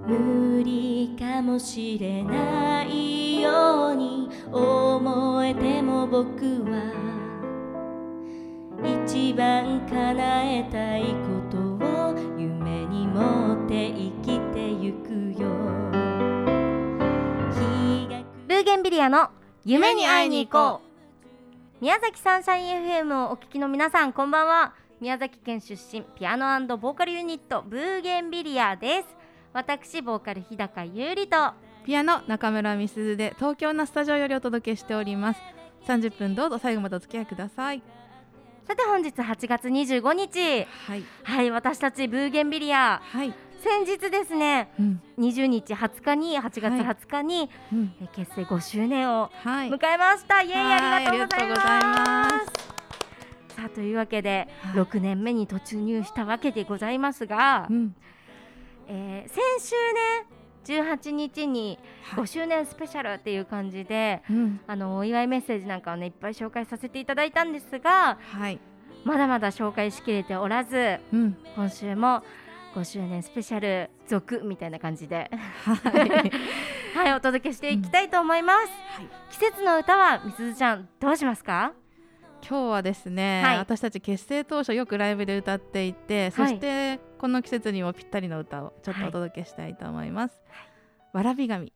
無理かもしれないように思えても僕は一番叶えたいことを夢に持って生きてゆくよブーゲンビリアの夢に会いに行こう。宮崎サンシャイン FM をお聞きの皆さんこんばんは。宮崎県出身ピアノボーカルユニットブーゲンビリアです。私ボーカル日高優里とピアノ中村美鈴で東京のスタジオよりお届けしております。30分どうぞ最後までお付き合いください。さて本日8月25日。はい。はい私たちブーゲンビリア。はい、先日ですねうん。20日20日に8月20日に、うん、え結成5周年をはい。迎えました、イエイはい。ありがとうございありがとうございまます。さあというわけで、はい。6年目に突入したわけでございますが、うんえー先週ね18日に5周年スペシャルっていう感じで、うん。あのお祝いメッセージなんかをねいっぱい紹介させていただいたんですがはい。まだまだ紹介しきれておらずうん。今週も5周年スペシャル続みたいな感じではい。はいお届けしていきたいと思います、季節の歌はみすずちゃんどうしますか？今日はですね、はい。私たち結成当初よくライブで歌っていて、そしてこの季節にもぴったりの歌をちょっとお届けしたいと思います、わらび神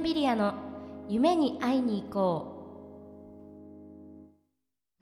ンビリアの夢に会いに行こ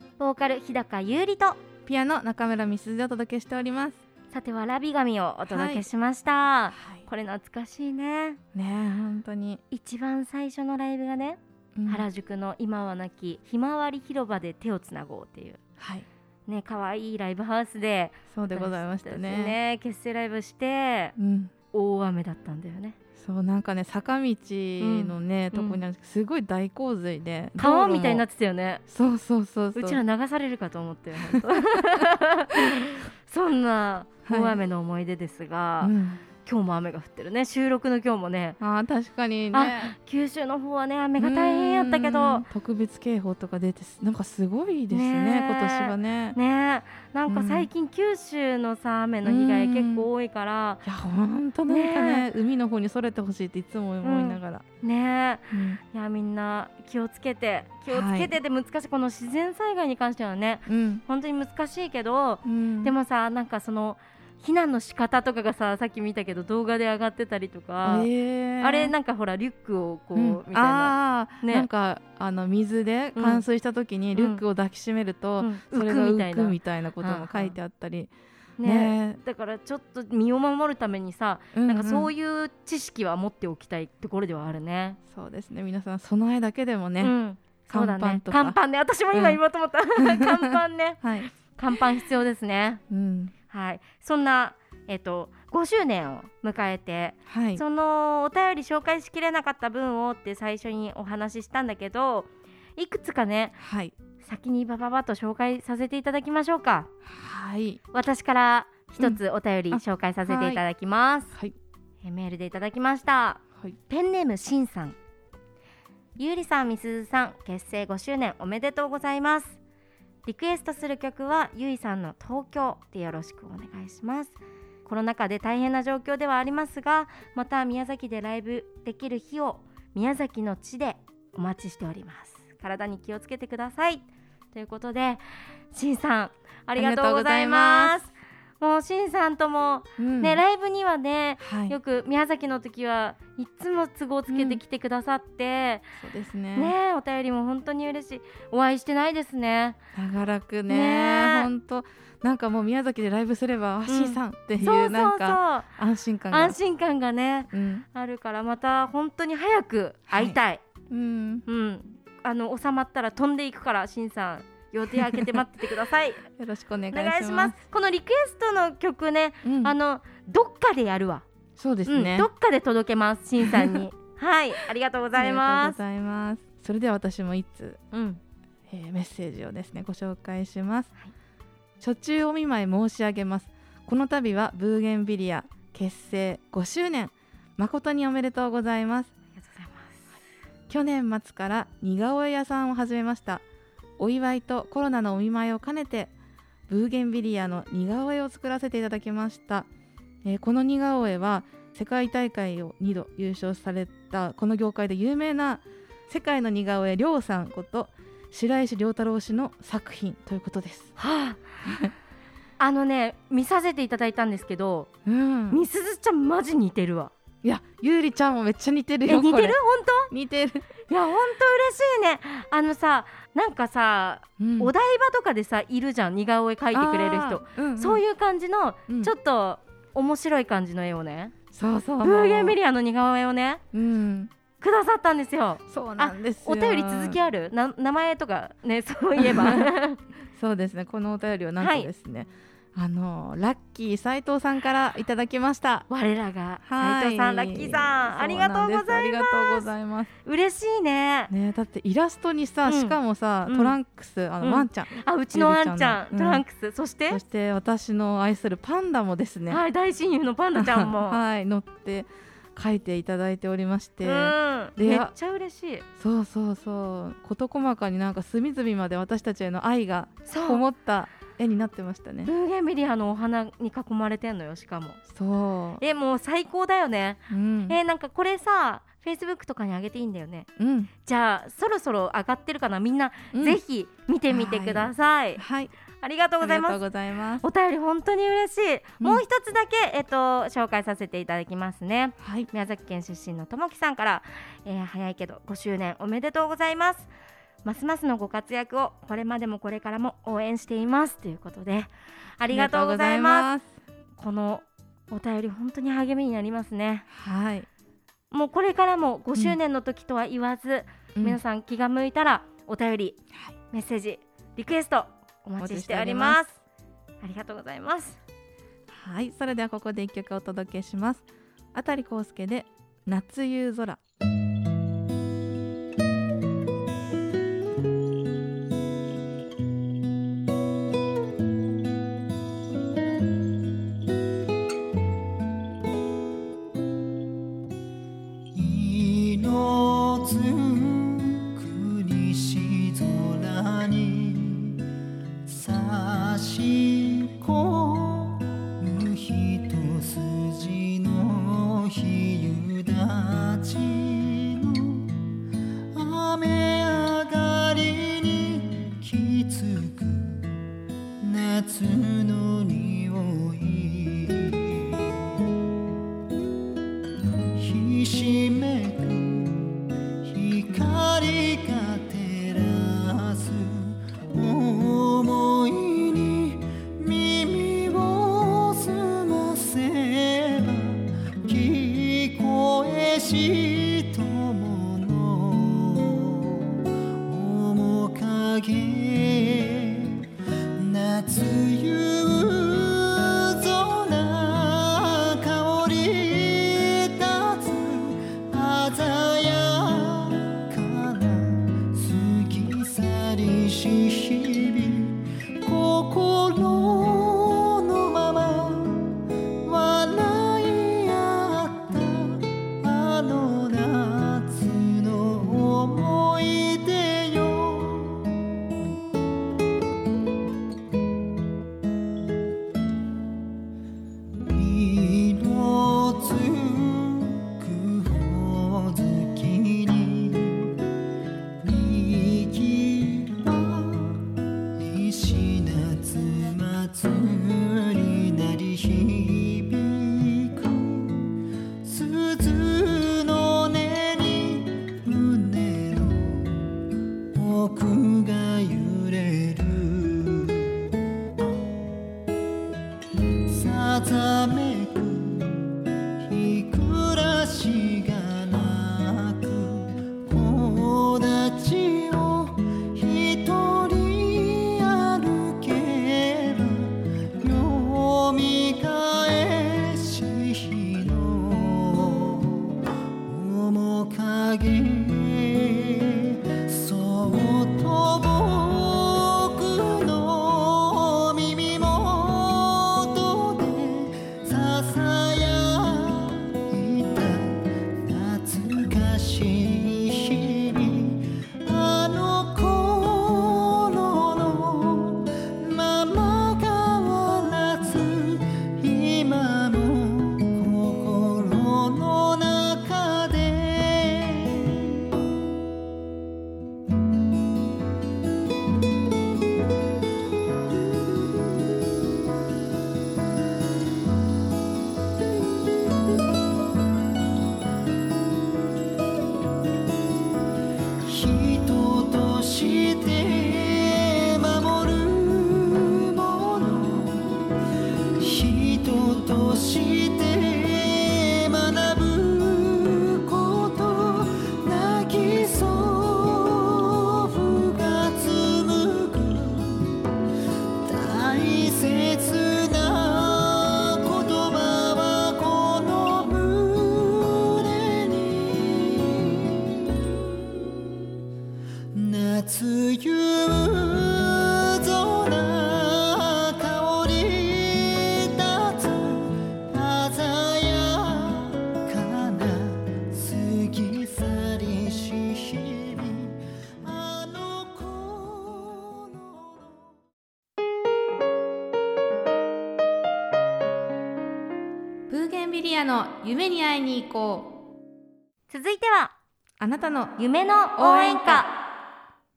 う。ボーカル日高優里とピアノ中村美鈴でお届けしております。さてわらび紙をお届けしました、はい。これ懐かしいね。ねえ本当に、一番最初のライブがね、うん。原宿の今はなきひまわり広場で手をつなごうっていう。はい。ね可愛いライブハウスで。そうでございましたね結成ライブして。うん大雨だったんだよね。そうなんかね坂道のね、うん。とこにあるすごい大洪水で川みたいになっってたよね。そうそうそうそう。うちら流されるかと思って そんな大雨の思い出ですが、うん今日も雨が降ってるね。収録の今日もね。あー確かにあね九州の方はね雨が大変やったけうどん特別警報とか出てすなんかすごいですねねえ。今年はね。ねなんか最近九州のさ雨の被害結構多いから。いや本当なんかね海の方にそれてほしいっていつも思いながら、ねうん。いやみんな気をつけて気をつけてで難しい、この自然災害に関してはねうん。本当に難しいけど、うん。でもさなんかその避難の仕方とかがささっき見たけど動画で上がってたりとか、えー。あれなんかほらリュックをこう、うん。みたいな、ね。なんかあの水で冠水した時にリュックを抱きしめると、うん。それが浮くみたいな。浮くみたいなことも書いてあったり、ね。ね。だからちょっと身を守るためにさ、うんうん。なんかそういう知識は持っておきたいところではあるね。そうですね。皆さん備えだけでもね、うん。乾パンとか。乾パンね、私も今言おうと思った。乾パンね、はい、乾パン必要ですね。うん、はい、そんな、えっと5周年を迎えて、はい。そのお便り紹介しきれなかった分をって最初にお話ししたんだけどいくつかねはい。先にバババッと紹介させていただきましょうか。はい。私から一つお便りうんあ紹介させていただきます、はい。えメールでいただきました。はい。ペンネームしんさん。ゆうりさんみすずさん結成5周年おめでとうございますリクエストする曲はゆいさんの東京でよろしくお願いします。コロナ禍で大変な状況ではありますがまた宮崎でライブできる日を宮崎の地でお待ちしております。体に気をつけてください。ということでしんさんありがとうございます。もうしんさんともうん。ね、ライブにはねはい。よく宮崎の時はいつも都合つけてきてくださって、そうですね。ねお便りも本当に嬉しい。お会いしてないですね。長らくねね。本当。なんかもう宮崎でライブすればあん。C さんっていうなんか安心感が。安心感がねうん。あるからまた本当に早く会いたい、うん。うん。あの収まったら飛んでいくからしんさん予定開けて待っててくださいよろしくお願いおします。ます。このリクエストの曲ね、うん。あのどっかでやるわ、そうですね、うん、どっかで届けますしんさんに。はいありがとうございあます。りがとうございます。それでは私も一通、うん。えーメッセージをですねご紹介します、はい。初中お見舞い申し上げます。この度はブーゲンビリア結成5周年。誠におめでとうございます。ありがとうございます。去年末から似顔絵屋さんを始めましたお祝いとコロナのお見舞いを兼ねてブーゲンビリアの似顔絵を作らせていただきました、えーこの似顔絵は世界大会を2度優勝されたこの業界で有名な世界の似顔絵りょうさんこと白石良太郎氏の作品ということです。はあ、あのね見させていただいたんですけど、うん、みすずちゃんマジ似てるわ。いやゆうりちゃんもめっちゃ似てるえ似てる？本似てる、当いや本当嬉しいね。あのさなんかさ、うん。お台場とかでさいるじゃん。似顔絵描いてくれる人、うんうん。そういう感じの、うん。ちょっと面白い感じの絵をね。そうそう。ブーゲンビリアの似顔絵をねうん。くださったんですよ。そうなんですよ。お便り続きある？な名前とかねそういえば。そうですね。このお便りをなんとですね、あのラッキー斉藤さんからいただきました。我らがはい。斉藤さんラッキーさんありがとうございます。ありがとうございます。嬉しいね。ねだってイラストにさ、うん。しかもさ、うん。トランクスあの、うん。ワンちゃん。あうちのワンちゃんトランクス、そして？そして私の愛するパンダもですね。はい大親友のパンダちゃんも、はい乗って書いていただいておりまして、めっちゃ嬉しい。そうそうそう。事細かになんか隅々まで私たちへの愛がこもった絵になってましたね。ブーゲンビリアのお花に囲まれてんのよしかも。そえもう最高だよね、ううん。えなんかこれさフェイスブックとかに上げていいんだよね。うん。じゃあそろそろ上がってるかな？みんな、うん。ぜひ見てみてください、はい。ありがとうございます。ありがとうございます。お便り本当に嬉しい、うん。もう一つだけえっと紹介させていただきますね。はい。宮崎県出身のともきさんから、えー早いけど5周年おめでとうございますますますのご活躍をこれまでもこれからも応援していますということでありがとうございます。すこのお便り本当に励みになりますね。はい、もうこれからも5周年の時とは言わず、皆ん。さん気が向いたらお便り、はいメッセージリクエストお待ちしております。ありがとうございます。はいそれではここで一曲お届けします。あたりこうすけで夏夕空 soon. 人として夢に会いに行こう。続いてはあなたの夢の応援歌。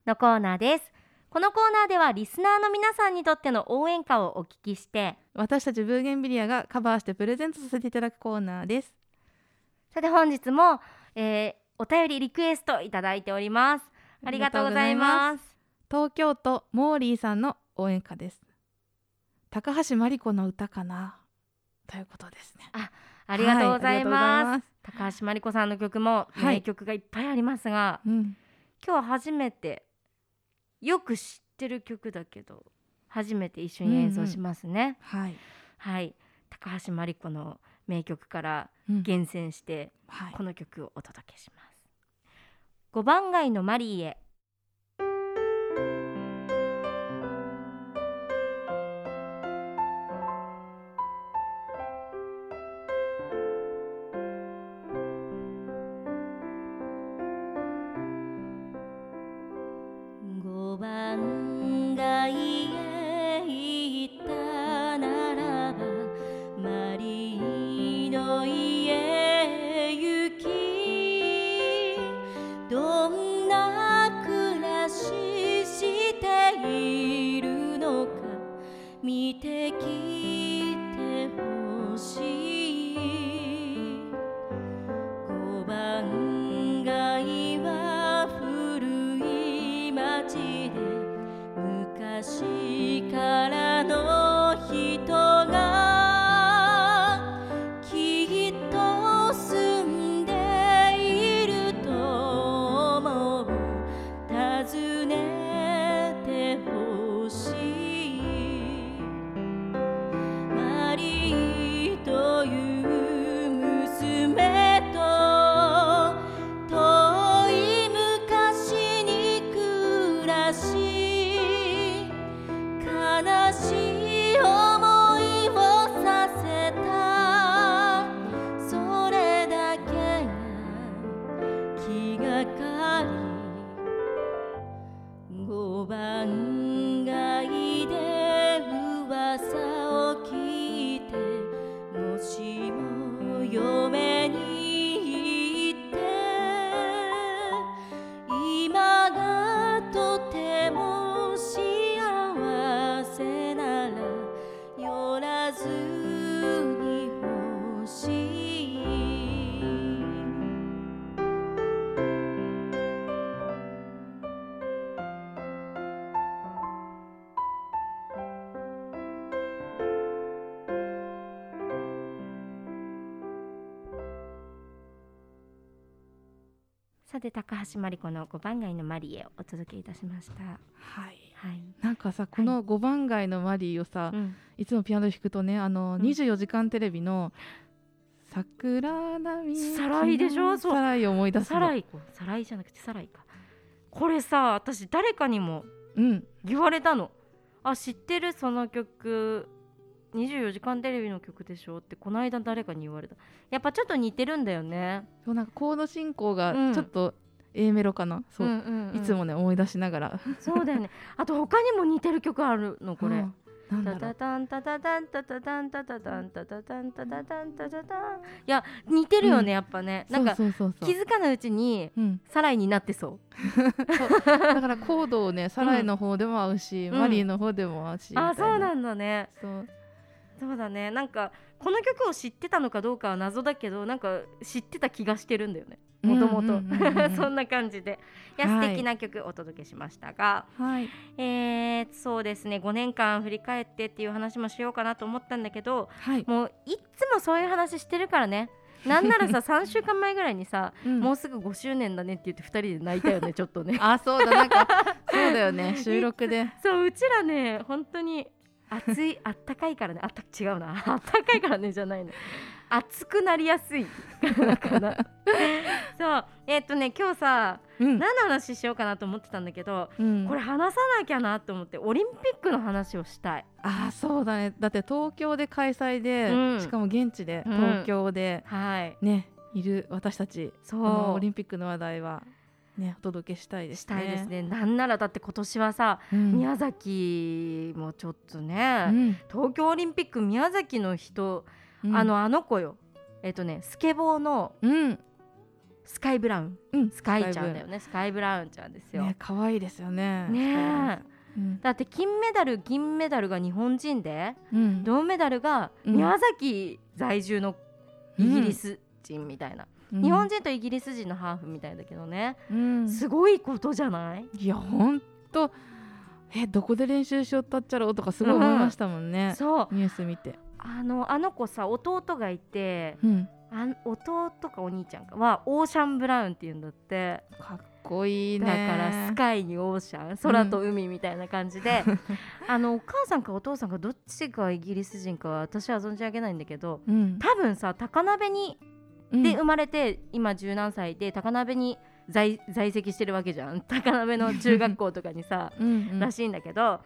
のコーナーです。このコーナーではリスナーの皆さんにとっての応援歌をお聞きして私たちブーゲンビリアがカバーしてプレゼントさせていただくコーナーです。さて本日も、えーお便りリクエストいただいております。ありがとうございます。東京都モーリーさんの応援歌です。高橋真理子の歌かな？ということですね。ありがとうございはます,、高橋真理子さんの曲もはい。名曲がいっぱいありますが、うん。今日は初めてよく知ってる曲だけど初めて一緒に演奏しますね、はい、はい。高橋真理子の名曲からうん。厳選してはい。この曲をお届けします。5番街のマリーへさて高橋真理子の5番街のマリエをお届けいたしました。はいはい。なんかさこの5番街のマリーをさ、うん、いつもピアノ弾くとねあの、うん24時間テレビの桜並木サライでしょ？そうサライを思い出すのサライか。サライじゃなくてサライか。これさ、私誰かにもうん言われたの。あ、知ってる？その曲。24時間テレビの曲でしょってこの間誰かに言われた。やっぱちょっと似てるんだよね。そうなんかコード進行がうん。ちょっと A メロかな、そう、んうんうん。いつもね思い出しながら。そうだよね。あと他にも似てる曲あるのこれ、うん。タタタンタタタンタタタンタタタンタタタンタタタンタタタン。いや似てるよね、うん。やっぱね。なんか気づかないうちにうん、サライになってそう。だからコードをねサライの方でも合うし、うん。マリーの方でも合うし、あそうなんだね。そうそうだね。なんかこの曲を知ってたのかどうかは謎だけどなんか知ってた気がしてるんだよね。もともと。そんな感じで。いや、はい。素敵な曲お届けしましたが。はい。えー、そうですね。5年間振り返ってっていう話もしようかなと思ったんだけどはい、もういっつもそういう話してるからね。なんならさ 3週間前ぐらいにさ、うん。もうすぐ5周年だねって言って2人で泣いたよね ちょっとね。あそうだ。なんかそうだよね。収録で。そううちらね本当に暑いあったかいからね。あった違うな。あったかいからねじゃないの。熱くなりやすい。からかな。そう。えっ、とね今日さうん。何の話しようかなと思ってたんだけど、うん。これ話さなきゃなと思ってオリンピックの話をしたい。あーそうだね。だって東京で開催で、うん。しかも現地でうん。東京ではい。ね、いる私たちそう。このオリンピックの話題はねお届けしたいですね。したいですね。なんならだって今年はさ、うん。宮崎もちょっとね、うん。東京オリンピック宮崎の人、うん。あのあの子よ。えっとねスケボーのうん。スカイブラウン。うん。スカイちゃんだよね。スカイブラウン。ちゃんですよ、ね可愛いですよね。ねだって金メダル銀メダルが日本人でうん。銅メダルがうん。宮崎在住のイギリス人みたいな、うん日本人とイギリス人のハーフみたいだけどね、うん。すごいことじゃない？いやほんと。えどこで練習しよったっちゃろうとかすごい思いましたもんね、そう。ニュース見て。あのあの子さ弟がいてうん。あん弟かお兄ちゃんかはオーシャンブラウンっていうんだって。かっこいいだねからスカイにオーシャン空と海みたいな感じで、あのお母さんかお父さんかどっちがイギリス人かは私は存じ上げないんだけどうん。多分さ高鍋にうんで生まれて今十何歳で高鍋に在在籍してるわけじゃん。高鍋の中学校とかにさ うんうん。らしいんだけど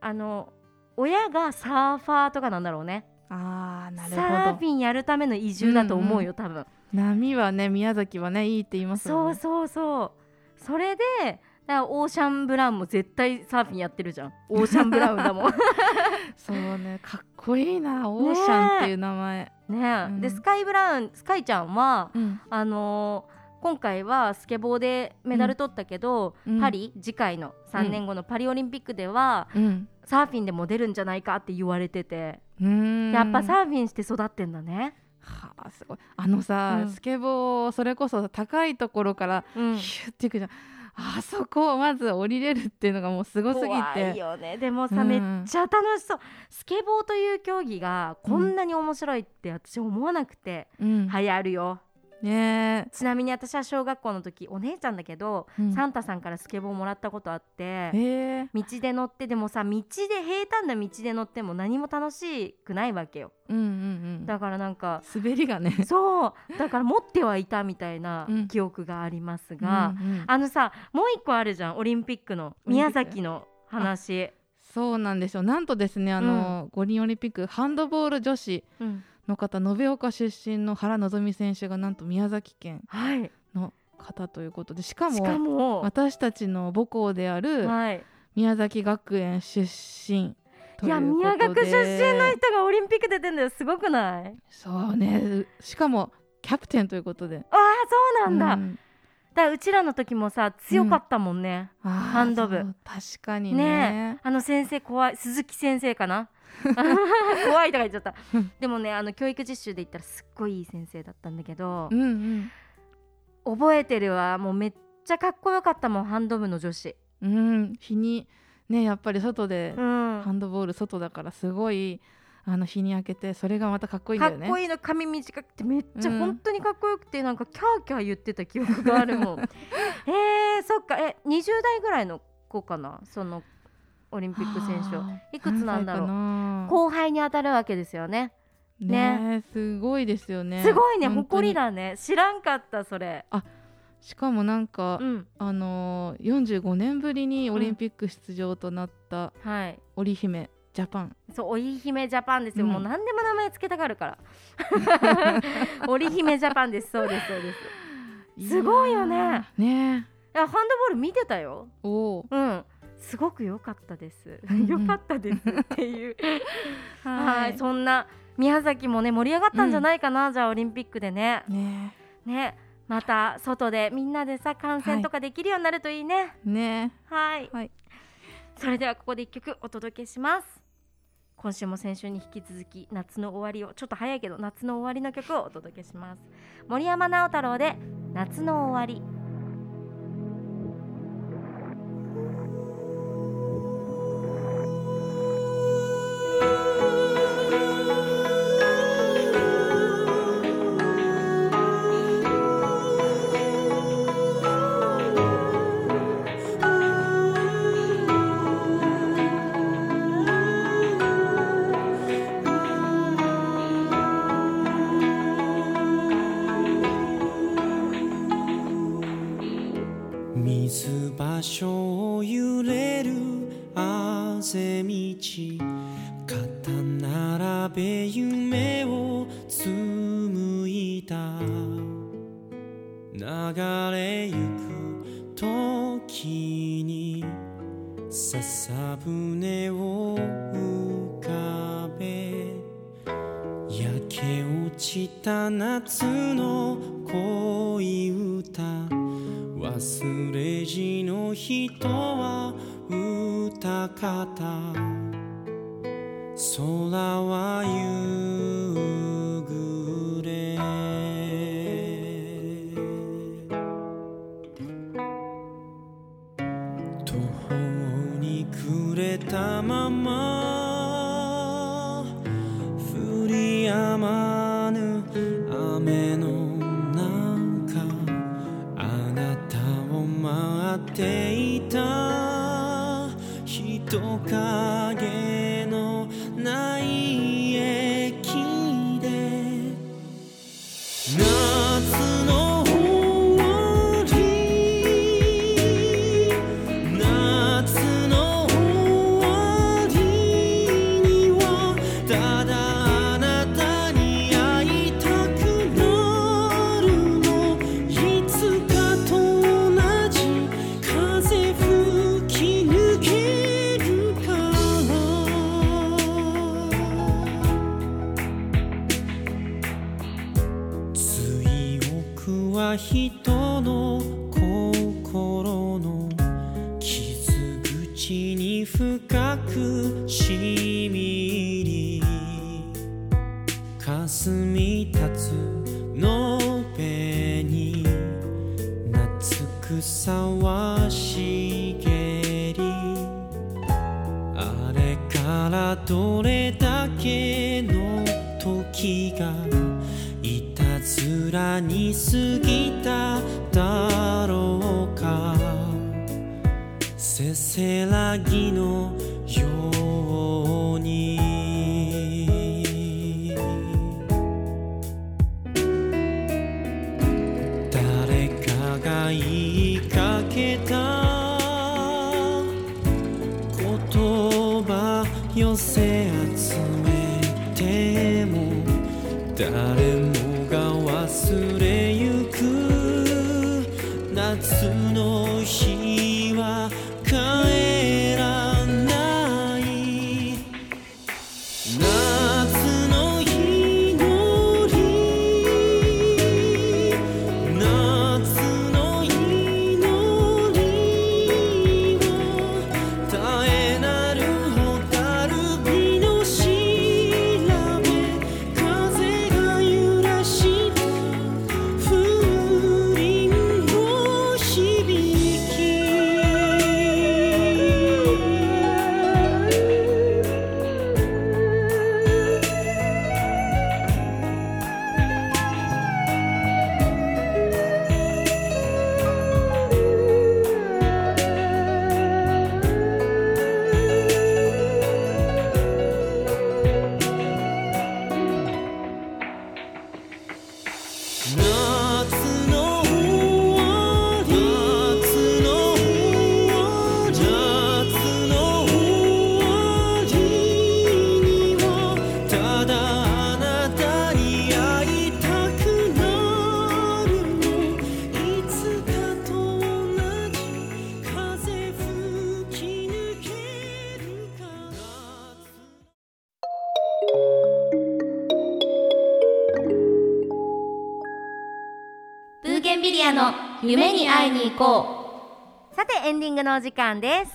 あの親がサーファーとかなんだろうね。あーなるサーほどフィンやるための移住だと思うよ、多分。波はね宮崎はねいいって言いますそうもんねそうそう。それでだからオーシャンブラウンも絶対サーフィンやってるじゃん。オーシャンブラウンだもん。そうね。かっこいいな。オーシャンっていう名前、ね。え、うん。でスカイブラウンスカイちゃんはうん。あのー今回はスケボーでメダル取ったけど、うん。パリ次回の3年後のパリオリンピックでは、うん。サーフィンでも出るんじゃないかって言われてて、やっぱサーフィンして育ってんだね。はあすごい。あのさ、うん。スケボーそれこそ高いところからうん。ヒュッていくじゃん、あそこをまず降りれるっていうのがもうすごすぎ怖いてよね。でもさ、うんめっちゃ楽しそう。スケボーという競技がこんなに面白いって私思わなくて、うん。流行るよねちなみに私は小学校の時お姉ちゃんだけど、うん。サンタさんからスケボーもらったことあって道で乗ってでもさ道で平坦な道で乗っても何も楽しくないわけよ。うんうんうん。だからなんか滑りがね。そう。だから持ってはいたみたいなうん。記憶がありますが、うんうん。あのさもう一個あるじゃんオリンピックの宮崎の話、そうなんですよ。なんとですねあの、五輪オリンピックハンドボール女子。うんの方延岡出身の原希美選手がなんと宮崎県はい。の方ということでしかもしかも私たちの母校であるはい。宮崎学園出身といや宮学出身の人がオリンピック出てんだよ。すごくない？そうね。しかもキャプテンということで。ああそうなんだ、うんだからうちらの時もさ強かったもんね、あーハンド部。確かにね。あの先生怖い鈴木先生かな？怖いとか言っちゃった。でもねあの教育実習で言ったらすっごいいい先生だったんだけどう、んうん。覚えてるわ。もうめっちゃかっこよかったもんハンド部の女子。うん。日にねやっぱり外でうん。ハンドボール外だからすごいあの日に焼けてそれがまたかっこいいんだよね。かっこいいの髪短くてめっちゃうん。本当にかっこよくてなんかキャーキャー言ってた記憶があるもん。えー、そっか。え20代ぐらいの子かな？そのオリンピック選手いくつなんだろう？後輩に当たるわけですよね。ね。すごいですよね。すごいね。誇りだね。知らんかったそれ。しかもなんか、うん。あのー、45年ぶりにオリンピック出場となったはい。織姫ジャパン、そう織姫ジャパンですよ、うん。もう何でも名前つけたがるから。織姫ジャパンです。そうですそうです。すごいよね。ね。ハンドボール見てたよ。おおうん。すごく良かったです。うんうん。良かったですっていう。はい。い。そんな宮崎もね盛り上がったんじゃないかな、じゃあオリンピックでね。ね。ね。また外でみんなでさ観戦とかできるようになるといいね。ね。はい、はい。それではここで一曲お届けします今週も先週に引き続き夏の終わりをちょっと早いけど夏の終わりの曲をお届けします。森山直太朗で夏の終わり。場所を揺れるあぜ道。歌深くしみり霞立つのべに夏草は茂りあれからどれだけの時がいたずらに過ぎたせせらぎのように。誰かが言いかけた言葉寄せ集めても誰もが忘れゆく夏の日は now. 夏こさてエンディングのお時間です。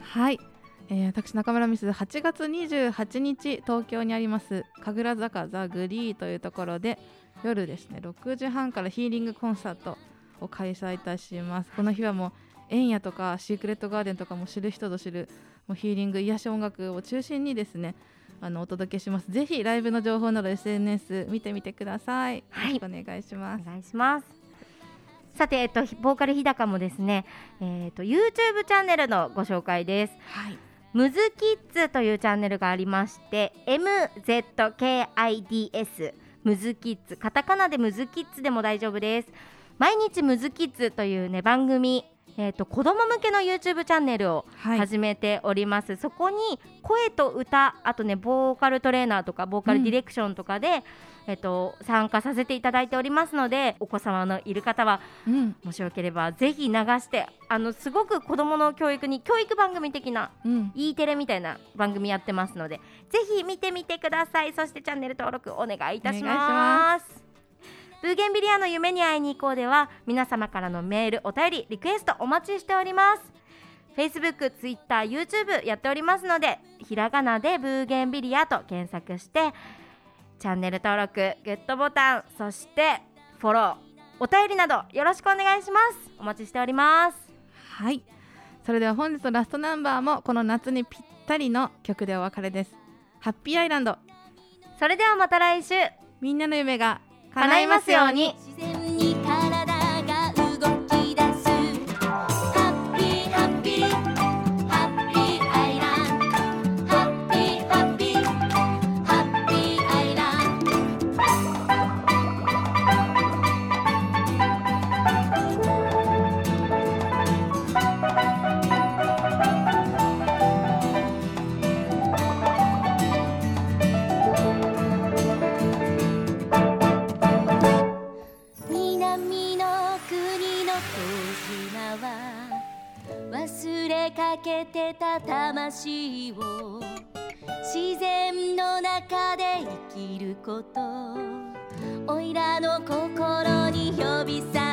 はい、えー、私中村美鈴8月28日東京にあります神楽坂ザ・グリーというところで夜ですね6時半からヒーリングコンサートを開催いたします。この日はもう円夜とかシークレットガーデンとかも知る人ぞ知るもうヒーリング癒し音楽を中心にですねあのお届けします。ぜひライブの情報など SNS 見てみてください、はいよろしくお願いします。お願いしますさて、えっと、ボーカル日高もですね、えっと YouTube チャンネルのご紹介です。はい。ムズキッズというチャンネルがありまして MZKIDS ムズキッズカタカナでムズキッズでも大丈夫です。毎日ムズキッズというね番組えー、と子供向けの YouTube チャンネルをはい。始めております、そこに声と歌あとねボーカルトレーナーとかボーカルディレクションとかで、えっと参加させていただいておりますのでお子様のいる方はうん。もしよければぜひ流してあのすごく子どもの教育に教育番組的なうん。E テレみたいな番組やってますのでぜひ見てみてください。そしてチャンネル登録お願いいたしますブーゲンビリアの夢に会いに行こうでは皆様からのメールお便りリクエストお待ちしております。Facebook、Twitter、YouTube やっておりますのでひらがなでブーゲンビリアと検索してチャンネル登録グッドボタンそしてフォローお便りなどよろしくお願いします。お待ちしております。はい。それでは本日のラストナンバーもこの夏にぴったりの曲でお別れです。ハッピーアイランド。それではまた来週。みんなの夢が叶いますように。自然に。忘れかけてた魂を自然の中で生きること。おいらの心に呼び覚